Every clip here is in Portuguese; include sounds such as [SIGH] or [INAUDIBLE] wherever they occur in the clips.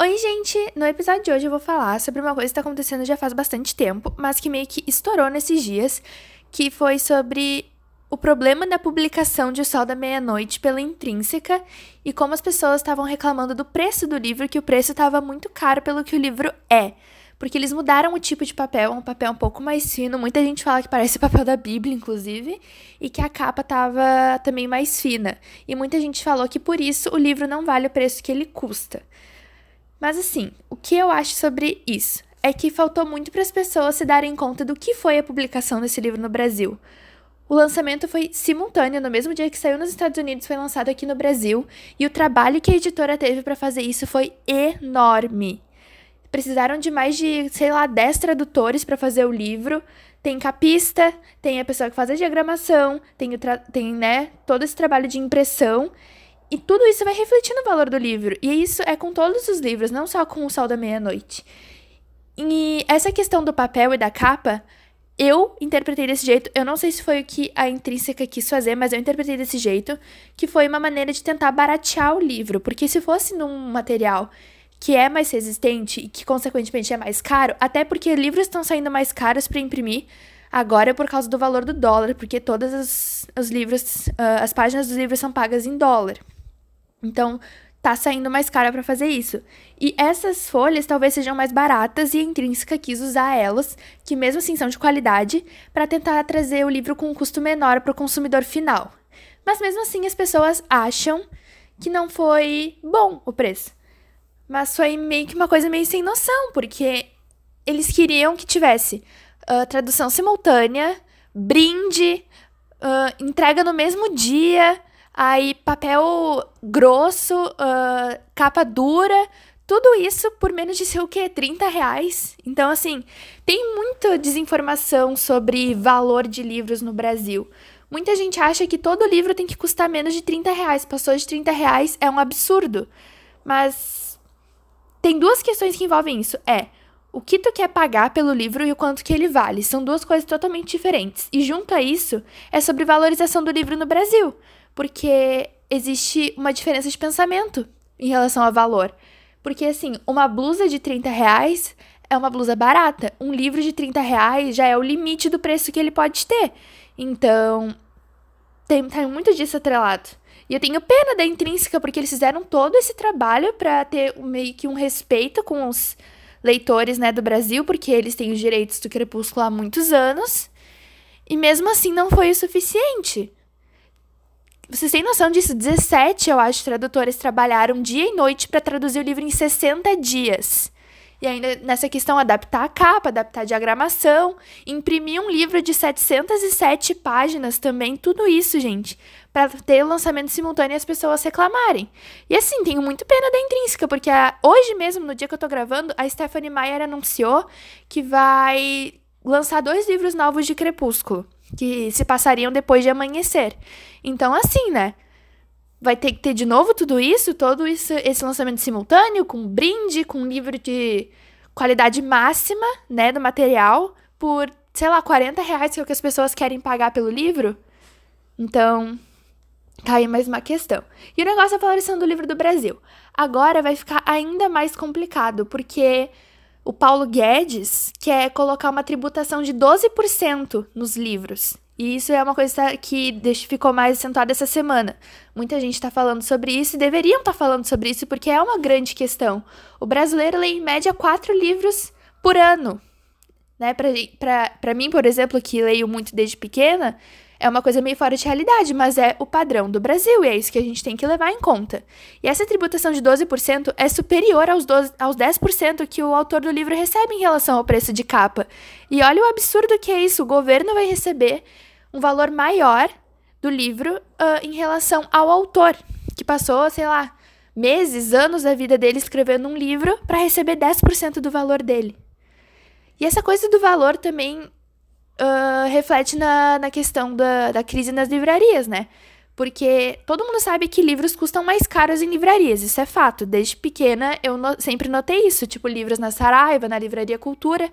Oi, gente! No episódio de hoje eu vou falar sobre uma coisa que está acontecendo já faz bastante tempo, mas que meio que estourou nesses dias, que foi sobre o problema da publicação de O Sol da Meia-Noite pela Intrínseca e como as pessoas estavam reclamando do preço do livro, que o preço estava muito caro pelo que o livro é. Porque eles mudaram o tipo de papel, um papel um pouco mais fino. Muita gente fala que parece o [LAUGHS] papel da Bíblia, inclusive, e que a capa estava também mais fina. E muita gente falou que por isso o livro não vale o preço que ele custa. Mas assim, o que eu acho sobre isso é que faltou muito para as pessoas se darem conta do que foi a publicação desse livro no Brasil. O lançamento foi simultâneo, no mesmo dia que saiu nos Estados Unidos, foi lançado aqui no Brasil, e o trabalho que a editora teve para fazer isso foi enorme. Precisaram de mais de, sei lá, 10 tradutores para fazer o livro. Tem capista, tem a pessoa que faz a diagramação, tem, tem né, todo esse trabalho de impressão. E tudo isso vai refletir no valor do livro. E isso é com todos os livros, não só com O Sol da Meia-Noite. E essa questão do papel e da capa, eu interpretei desse jeito. Eu não sei se foi o que a intrínseca quis fazer, mas eu interpretei desse jeito, que foi uma maneira de tentar baratear o livro. Porque se fosse num material que é mais resistente e que, consequentemente, é mais caro, até porque livros estão saindo mais caros para imprimir agora é por causa do valor do dólar, porque todas as, os livros, uh, as páginas dos livros são pagas em dólar. Então, tá saindo mais caro para fazer isso. E essas folhas talvez sejam mais baratas e a Intrínseca quis usar elas, que mesmo assim são de qualidade, para tentar trazer o livro com um custo menor para o consumidor final. Mas mesmo assim as pessoas acham que não foi bom o preço. Mas foi meio que uma coisa meio sem noção, porque eles queriam que tivesse uh, tradução simultânea, brinde, uh, entrega no mesmo dia, Aí, papel grosso, uh, capa dura, tudo isso por menos de sei o quê? 30 reais. Então, assim, tem muita desinformação sobre valor de livros no Brasil. Muita gente acha que todo livro tem que custar menos de 30 reais. Passou de 30 reais é um absurdo. Mas tem duas questões que envolvem isso. É o que tu quer pagar pelo livro e o quanto que ele vale. São duas coisas totalmente diferentes. E junto a isso, é sobre valorização do livro no Brasil porque existe uma diferença de pensamento em relação a valor. Porque, assim, uma blusa de 30 reais é uma blusa barata. Um livro de 30 reais já é o limite do preço que ele pode ter. Então, tem, tem muito disso atrelado. E eu tenho pena da Intrínseca, porque eles fizeram todo esse trabalho para ter meio que um respeito com os leitores né, do Brasil, porque eles têm os direitos do Crepúsculo há muitos anos. E mesmo assim não foi o suficiente. Vocês têm noção disso? 17, eu acho, tradutores trabalharam dia e noite para traduzir o livro em 60 dias. E ainda nessa questão, adaptar a capa, adaptar a diagramação, imprimir um livro de 707 páginas também, tudo isso, gente, para ter o lançamento simultâneo e as pessoas reclamarem. E assim, tenho muito pena da Intrínseca, porque a, hoje mesmo, no dia que eu tô gravando, a Stephanie Meyer anunciou que vai lançar dois livros novos de Crepúsculo que se passariam depois de amanhecer. Então, assim, né? Vai ter que ter de novo tudo isso, todo isso, esse lançamento simultâneo, com brinde, com livro de qualidade máxima, né, do material, por, sei lá, 40 reais, que é o que as pessoas querem pagar pelo livro. Então, tá aí mais uma questão. E o negócio é a valorização do livro do Brasil. Agora vai ficar ainda mais complicado, porque o Paulo Guedes quer colocar uma tributação de 12% nos livros. E isso é uma coisa que ficou mais acentuada essa semana. Muita gente está falando sobre isso e deveriam estar tá falando sobre isso porque é uma grande questão. O brasileiro lê em média quatro livros por ano. Né? Para mim, por exemplo, que leio muito desde pequena, é uma coisa meio fora de realidade, mas é o padrão do Brasil e é isso que a gente tem que levar em conta. E essa tributação de 12% é superior aos, 12, aos 10% que o autor do livro recebe em relação ao preço de capa. E olha o absurdo que é isso: o governo vai receber um valor maior do livro uh, em relação ao autor, que passou, sei lá, meses, anos da vida dele escrevendo um livro para receber 10% do valor dele. E essa coisa do valor também uh, reflete na, na questão da, da crise nas livrarias, né? Porque todo mundo sabe que livros custam mais caros em livrarias, isso é fato. Desde pequena eu no, sempre notei isso. Tipo, livros na Saraiva, na Livraria Cultura,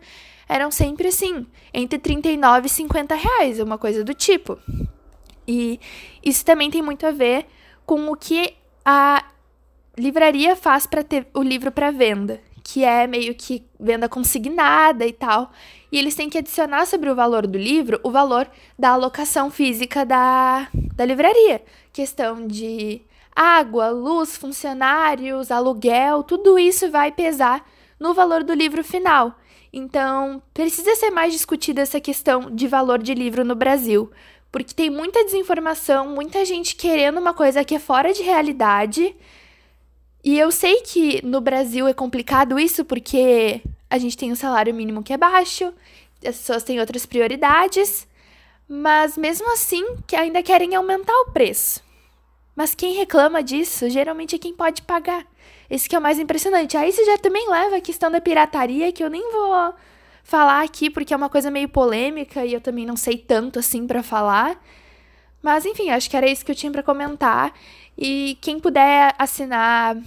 eram sempre assim, entre 39 e 50 reais, uma coisa do tipo. E isso também tem muito a ver com o que a livraria faz para ter o livro para venda, que é meio que venda consignada e tal. E eles têm que adicionar sobre o valor do livro o valor da alocação física da, da livraria. Questão de água, luz, funcionários, aluguel, tudo isso vai pesar no valor do livro final. Então, precisa ser mais discutida essa questão de valor de livro no Brasil, porque tem muita desinformação, muita gente querendo uma coisa que é fora de realidade. E eu sei que no Brasil é complicado isso porque a gente tem um salário mínimo que é baixo, as pessoas têm outras prioridades, mas mesmo assim que ainda querem aumentar o preço. Mas quem reclama disso geralmente é quem pode pagar. Esse que é o mais impressionante. Aí isso já também leva a questão da pirataria, que eu nem vou falar aqui porque é uma coisa meio polêmica e eu também não sei tanto assim para falar. Mas enfim, acho que era isso que eu tinha para comentar. E quem puder assinar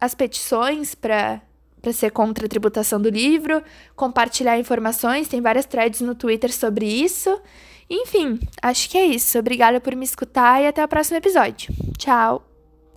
as petições para para ser contra a tributação do livro, compartilhar informações, tem várias threads no Twitter sobre isso. Enfim, acho que é isso. Obrigada por me escutar e até o próximo episódio. Tchau!